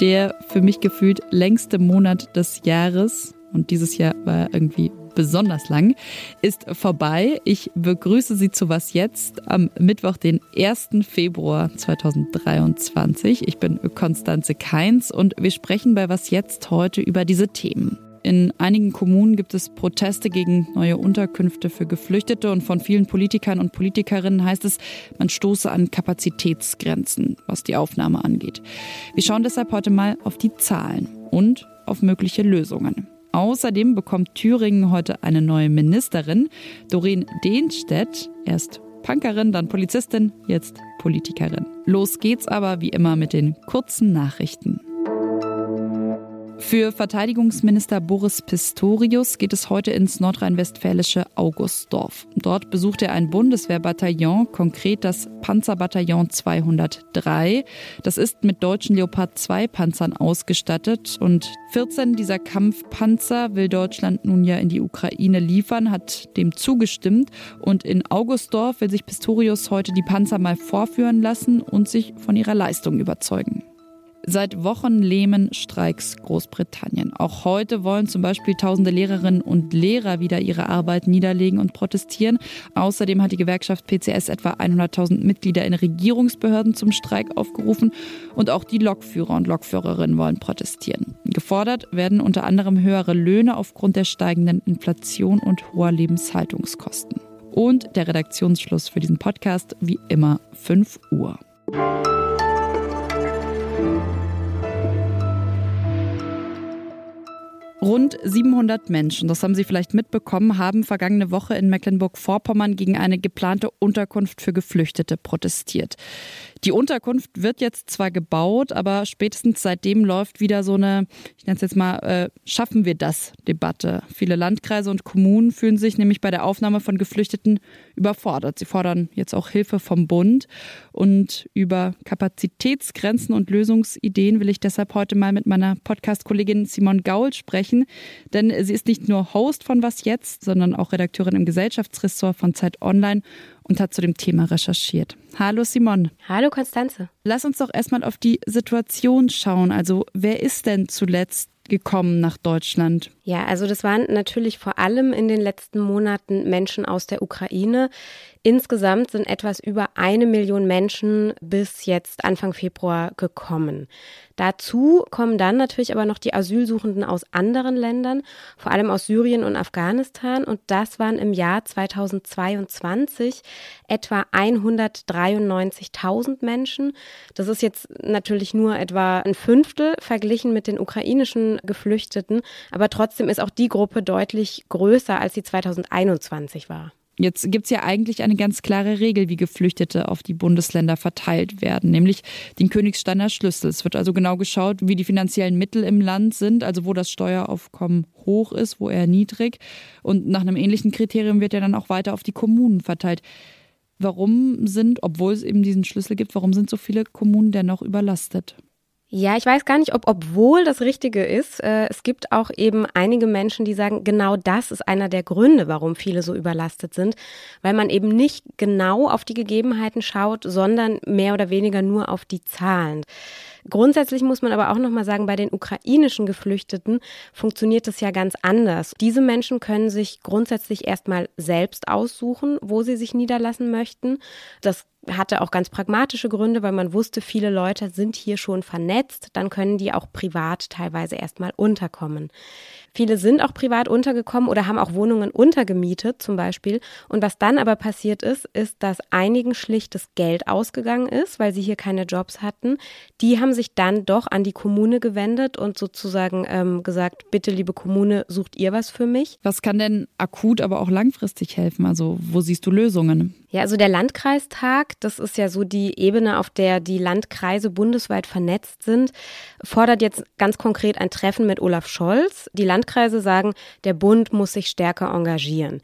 Der für mich gefühlt längste Monat des Jahres, und dieses Jahr war irgendwie besonders lang, ist vorbei. Ich begrüße Sie zu Was Jetzt am Mittwoch, den 1. Februar 2023. Ich bin Konstanze Keins und wir sprechen bei Was Jetzt heute über diese Themen. In einigen Kommunen gibt es Proteste gegen neue Unterkünfte für Geflüchtete und von vielen Politikern und Politikerinnen heißt es, man stoße an Kapazitätsgrenzen, was die Aufnahme angeht. Wir schauen deshalb heute mal auf die Zahlen und auf mögliche Lösungen. Außerdem bekommt Thüringen heute eine neue Ministerin, Doreen Dehnstedt, erst Punkerin, dann Polizistin, jetzt Politikerin. Los geht's aber wie immer mit den kurzen Nachrichten. Für Verteidigungsminister Boris Pistorius geht es heute ins nordrhein-westfälische Augustdorf. Dort besucht er ein Bundeswehrbataillon, konkret das Panzerbataillon 203. Das ist mit deutschen Leopard 2 Panzern ausgestattet und 14 dieser Kampfpanzer will Deutschland nun ja in die Ukraine liefern, hat dem zugestimmt und in Augustdorf will sich Pistorius heute die Panzer mal vorführen lassen und sich von ihrer Leistung überzeugen. Seit Wochen lähmen Streiks Großbritannien. Auch heute wollen zum Beispiel tausende Lehrerinnen und Lehrer wieder ihre Arbeit niederlegen und protestieren. Außerdem hat die Gewerkschaft PCS etwa 100.000 Mitglieder in Regierungsbehörden zum Streik aufgerufen. Und auch die Lokführer und Lokführerinnen wollen protestieren. Gefordert werden unter anderem höhere Löhne aufgrund der steigenden Inflation und hoher Lebenshaltungskosten. Und der Redaktionsschluss für diesen Podcast wie immer 5 Uhr. Rund 700 Menschen, das haben Sie vielleicht mitbekommen, haben vergangene Woche in Mecklenburg-Vorpommern gegen eine geplante Unterkunft für Geflüchtete protestiert. Die Unterkunft wird jetzt zwar gebaut, aber spätestens seitdem läuft wieder so eine, ich nenne es jetzt mal, äh, schaffen wir das Debatte. Viele Landkreise und Kommunen fühlen sich nämlich bei der Aufnahme von Geflüchteten überfordert. Sie fordern jetzt auch Hilfe vom Bund. Und über Kapazitätsgrenzen und Lösungsideen will ich deshalb heute mal mit meiner Podcast-Kollegin Simon Gaul sprechen. Denn sie ist nicht nur Host von Was Jetzt, sondern auch Redakteurin im Gesellschaftsressort von Zeit Online und hat zu dem Thema recherchiert. Hallo Simon. Hallo Konstanze. Lass uns doch erstmal auf die Situation schauen. Also wer ist denn zuletzt gekommen nach Deutschland? Ja, also das waren natürlich vor allem in den letzten Monaten Menschen aus der Ukraine. Insgesamt sind etwas über eine Million Menschen bis jetzt Anfang Februar gekommen. Dazu kommen dann natürlich aber noch die Asylsuchenden aus anderen Ländern, vor allem aus Syrien und Afghanistan. Und das waren im Jahr 2022 etwa 193.000 Menschen. Das ist jetzt natürlich nur etwa ein Fünftel verglichen mit den ukrainischen Geflüchteten, aber trotzdem ist auch die Gruppe deutlich größer, als sie 2021 war. Jetzt gibt es ja eigentlich eine ganz klare Regel, wie Geflüchtete auf die Bundesländer verteilt werden, nämlich den Königssteiner Schlüssel. Es wird also genau geschaut, wie die finanziellen Mittel im Land sind, also wo das Steueraufkommen hoch ist, wo eher niedrig. Und nach einem ähnlichen Kriterium wird er dann auch weiter auf die Kommunen verteilt. Warum sind, obwohl es eben diesen Schlüssel gibt, warum sind so viele Kommunen dennoch überlastet? Ja, ich weiß gar nicht, ob obwohl das Richtige ist. Äh, es gibt auch eben einige Menschen, die sagen, genau das ist einer der Gründe, warum viele so überlastet sind, weil man eben nicht genau auf die Gegebenheiten schaut, sondern mehr oder weniger nur auf die Zahlen. Grundsätzlich muss man aber auch noch mal sagen, bei den ukrainischen Geflüchteten funktioniert es ja ganz anders. Diese Menschen können sich grundsätzlich erstmal selbst aussuchen, wo sie sich niederlassen möchten. Das hatte auch ganz pragmatische Gründe, weil man wusste, viele Leute sind hier schon vernetzt, dann können die auch privat teilweise erstmal unterkommen. Viele sind auch privat untergekommen oder haben auch Wohnungen untergemietet zum Beispiel. Und was dann aber passiert ist, ist, dass einigen schlicht das Geld ausgegangen ist, weil sie hier keine Jobs hatten. Die haben sich dann doch an die Kommune gewendet und sozusagen ähm, gesagt, bitte liebe Kommune, sucht ihr was für mich. Was kann denn akut, aber auch langfristig helfen? Also wo siehst du Lösungen? Ja, also der Landkreistag, das ist ja so die Ebene, auf der die Landkreise bundesweit vernetzt sind, fordert jetzt ganz konkret ein Treffen mit Olaf Scholz. Die Landkreise sagen, der Bund muss sich stärker engagieren.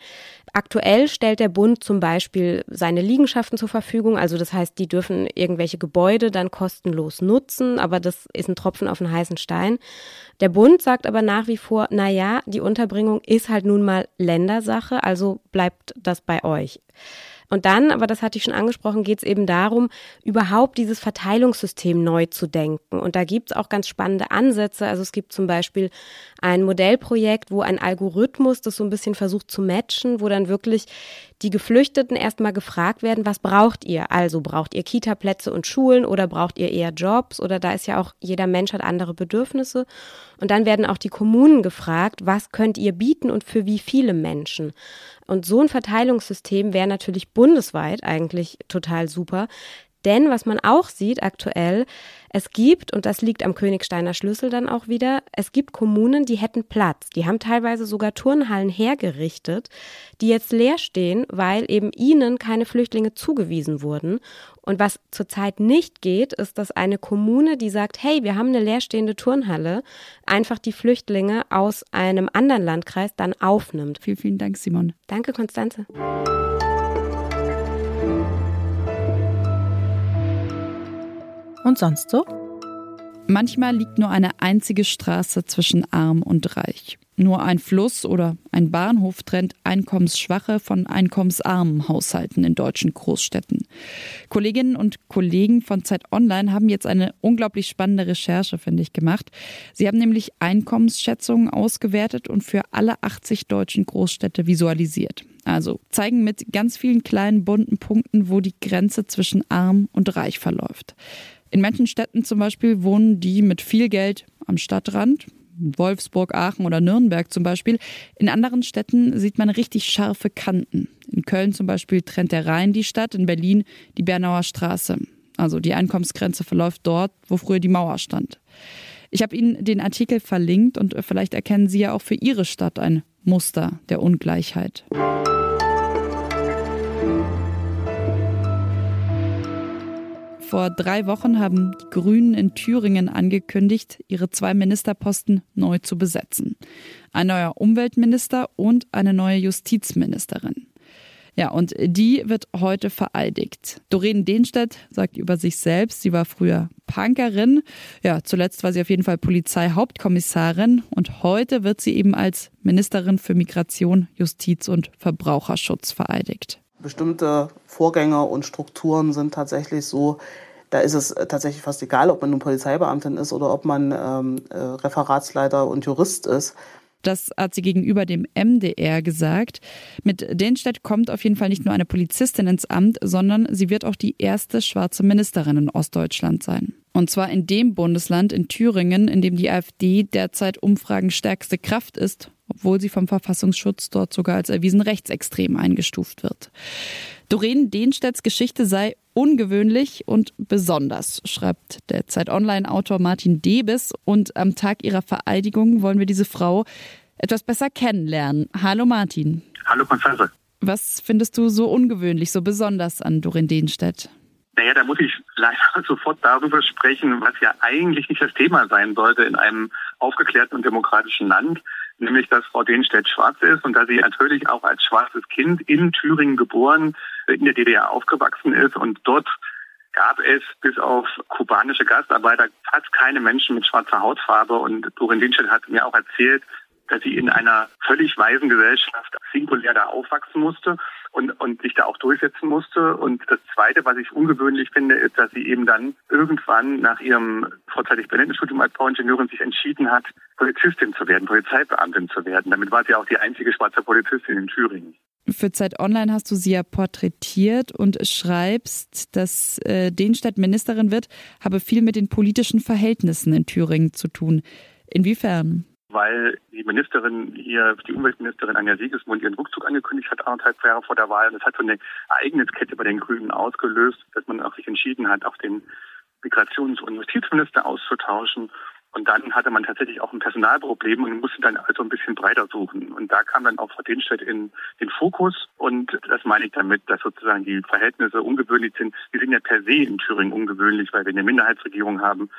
Aktuell stellt der Bund zum Beispiel seine Liegenschaften zur Verfügung. Also das heißt, die dürfen irgendwelche Gebäude dann kostenlos nutzen, aber das ist ein Tropfen auf den heißen Stein. Der Bund sagt aber nach wie vor, na ja, die Unterbringung ist halt nun mal Ländersache, also bleibt das bei euch. Und dann, aber das hatte ich schon angesprochen, geht es eben darum, überhaupt dieses Verteilungssystem neu zu denken. Und da gibt es auch ganz spannende Ansätze. Also es gibt zum Beispiel ein Modellprojekt, wo ein Algorithmus das so ein bisschen versucht zu matchen, wo dann wirklich die Geflüchteten erstmal gefragt werden, was braucht ihr? Also braucht ihr Kita-Plätze und Schulen oder braucht ihr eher Jobs? Oder da ist ja auch, jeder Mensch hat andere Bedürfnisse. Und dann werden auch die Kommunen gefragt, was könnt ihr bieten und für wie viele Menschen? Und so ein Verteilungssystem wäre natürlich bundesweit eigentlich total super. Denn was man auch sieht aktuell, es gibt, und das liegt am Königsteiner Schlüssel dann auch wieder, es gibt Kommunen, die hätten Platz. Die haben teilweise sogar Turnhallen hergerichtet, die jetzt leer stehen, weil eben ihnen keine Flüchtlinge zugewiesen wurden. Und was zurzeit nicht geht, ist, dass eine Kommune, die sagt, hey, wir haben eine leerstehende Turnhalle, einfach die Flüchtlinge aus einem anderen Landkreis dann aufnimmt. Vielen, vielen Dank, Simon. Danke, Konstanze. Und sonst so? Manchmal liegt nur eine einzige Straße zwischen arm und reich. Nur ein Fluss oder ein Bahnhof trennt einkommensschwache von einkommensarmen Haushalten in deutschen Großstädten. Kolleginnen und Kollegen von Zeit Online haben jetzt eine unglaublich spannende Recherche, finde ich, gemacht. Sie haben nämlich Einkommensschätzungen ausgewertet und für alle 80 deutschen Großstädte visualisiert. Also zeigen mit ganz vielen kleinen bunten Punkten, wo die Grenze zwischen arm und reich verläuft. In manchen Städten zum Beispiel wohnen die mit viel Geld am Stadtrand, Wolfsburg, Aachen oder Nürnberg zum Beispiel. In anderen Städten sieht man richtig scharfe Kanten. In Köln zum Beispiel trennt der Rhein die Stadt, in Berlin die Bernauer Straße. Also die Einkommensgrenze verläuft dort, wo früher die Mauer stand. Ich habe Ihnen den Artikel verlinkt und vielleicht erkennen Sie ja auch für Ihre Stadt ein Muster der Ungleichheit. Vor drei Wochen haben die Grünen in Thüringen angekündigt, ihre zwei Ministerposten neu zu besetzen. Ein neuer Umweltminister und eine neue Justizministerin. Ja, und die wird heute vereidigt. Doreen Dehnstedt sagt über sich selbst, sie war früher Punkerin. Ja, zuletzt war sie auf jeden Fall Polizeihauptkommissarin und heute wird sie eben als Ministerin für Migration, Justiz und Verbraucherschutz vereidigt bestimmte Vorgänge und Strukturen sind tatsächlich so, da ist es tatsächlich fast egal, ob man nun Polizeibeamtin ist oder ob man ähm, äh, Referatsleiter und Jurist ist. Das hat sie gegenüber dem MDR gesagt. Mit Denstedt kommt auf jeden Fall nicht nur eine Polizistin ins Amt, sondern sie wird auch die erste schwarze Ministerin in Ostdeutschland sein. Und zwar in dem Bundesland in Thüringen, in dem die AfD derzeit umfragenstärkste Kraft ist, obwohl sie vom Verfassungsschutz dort sogar als erwiesen rechtsextrem eingestuft wird. Doreen Dehnstedts Geschichte sei ungewöhnlich und besonders, schreibt der Zeit Online-Autor Martin Debes. Und am Tag ihrer Vereidigung wollen wir diese Frau etwas besser kennenlernen. Hallo Martin. Hallo Konstanze. Was findest du so ungewöhnlich, so besonders an Doreen Dehnstedt? Naja, da muss ich leider sofort darüber sprechen, was ja eigentlich nicht das Thema sein sollte in einem aufgeklärten und demokratischen Land, nämlich dass Frau Dehnstedt schwarz ist und dass sie natürlich auch als schwarzes Kind in Thüringen geboren, in der DDR aufgewachsen ist. Und dort gab es bis auf kubanische Gastarbeiter fast keine Menschen mit schwarzer Hautfarbe. Und Dorin Dehnstedt hat mir auch erzählt, dass sie in einer völlig weißen Gesellschaft singulär da aufwachsen musste und, und sich da auch durchsetzen musste. Und das Zweite, was ich ungewöhnlich finde, ist, dass sie eben dann irgendwann nach ihrem vorzeitig beendeten Studium als Bauingenieurin sich entschieden hat, Polizistin zu werden, Polizeibeamtin zu werden. Damit war sie auch die einzige schwarze Polizistin in Thüringen. Für Zeit Online hast du sie ja porträtiert und schreibst, dass äh, Denstadt Ministerin wird, habe viel mit den politischen Verhältnissen in Thüringen zu tun. Inwiefern? Weil die Ministerin hier, die Umweltministerin Anja Siegesmund, ihren Rückzug angekündigt hat, anderthalb Jahre vor der Wahl. Und das hat so eine Ereigniskette bei den Grünen ausgelöst, dass man auch sich entschieden hat, auch den Migrations- und Justizminister auszutauschen. Und dann hatte man tatsächlich auch ein Personalproblem und musste dann also ein bisschen breiter suchen. Und da kam dann auch Frau Denstedt in den Fokus. Und das meine ich damit, dass sozusagen die Verhältnisse ungewöhnlich sind. Die sind ja per se in Thüringen ungewöhnlich, weil wir eine Minderheitsregierung haben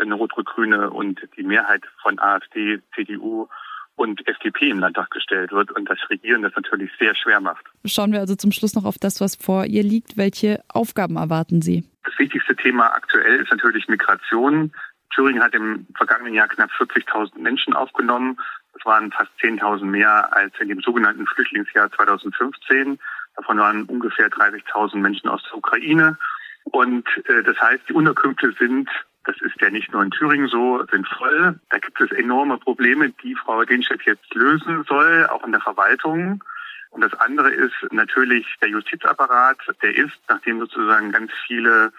eine rot-rot-grüne und die Mehrheit von AfD, CDU und FDP im Landtag gestellt wird und das Regieren das natürlich sehr schwer macht. Schauen wir also zum Schluss noch auf das, was vor ihr liegt. Welche Aufgaben erwarten Sie? Das wichtigste Thema aktuell ist natürlich Migration. Thüringen hat im vergangenen Jahr knapp 40.000 Menschen aufgenommen. Das waren fast 10.000 mehr als in dem sogenannten Flüchtlingsjahr 2015. Davon waren ungefähr 30.000 Menschen aus der Ukraine. Und äh, das heißt, die Unterkünfte sind das ist ja nicht nur in Thüringen so, sind voll. Da gibt es enorme Probleme, die Frau Denstedt jetzt lösen soll, auch in der Verwaltung. Und das andere ist natürlich der Justizapparat. Der ist, nachdem sozusagen ganz viele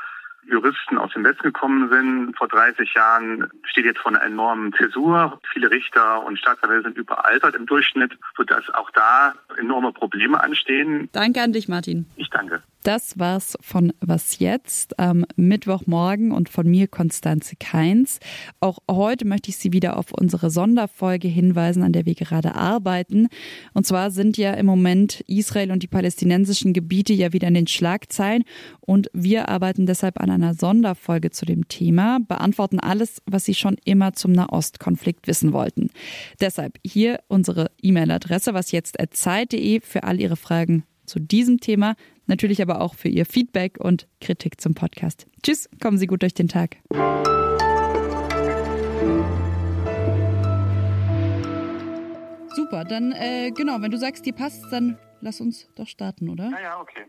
Juristen aus dem Westen gekommen sind. Vor 30 Jahren steht jetzt vor einer enormen Zäsur. Viele Richter und Staatsanwälte sind überaltert im Durchschnitt, sodass auch da enorme Probleme anstehen. Danke an dich, Martin. Ich danke. Das war's von Was jetzt am Mittwochmorgen und von mir Konstanze Keins. Auch heute möchte ich Sie wieder auf unsere Sonderfolge hinweisen, an der wir gerade arbeiten. Und zwar sind ja im Moment Israel und die palästinensischen Gebiete ja wieder in den Schlagzeilen und wir arbeiten deshalb an einer Sonderfolge zu dem Thema, beantworten alles, was Sie schon immer zum Nahostkonflikt wissen wollten. Deshalb hier unsere E-Mail-Adresse wasjetzt@zeit.de für all Ihre Fragen zu diesem Thema, natürlich aber auch für Ihr Feedback und Kritik zum Podcast. Tschüss, kommen Sie gut durch den Tag. Super, dann äh, genau, wenn du sagst, dir passt, dann lass uns doch starten, oder? Ja, ja, okay.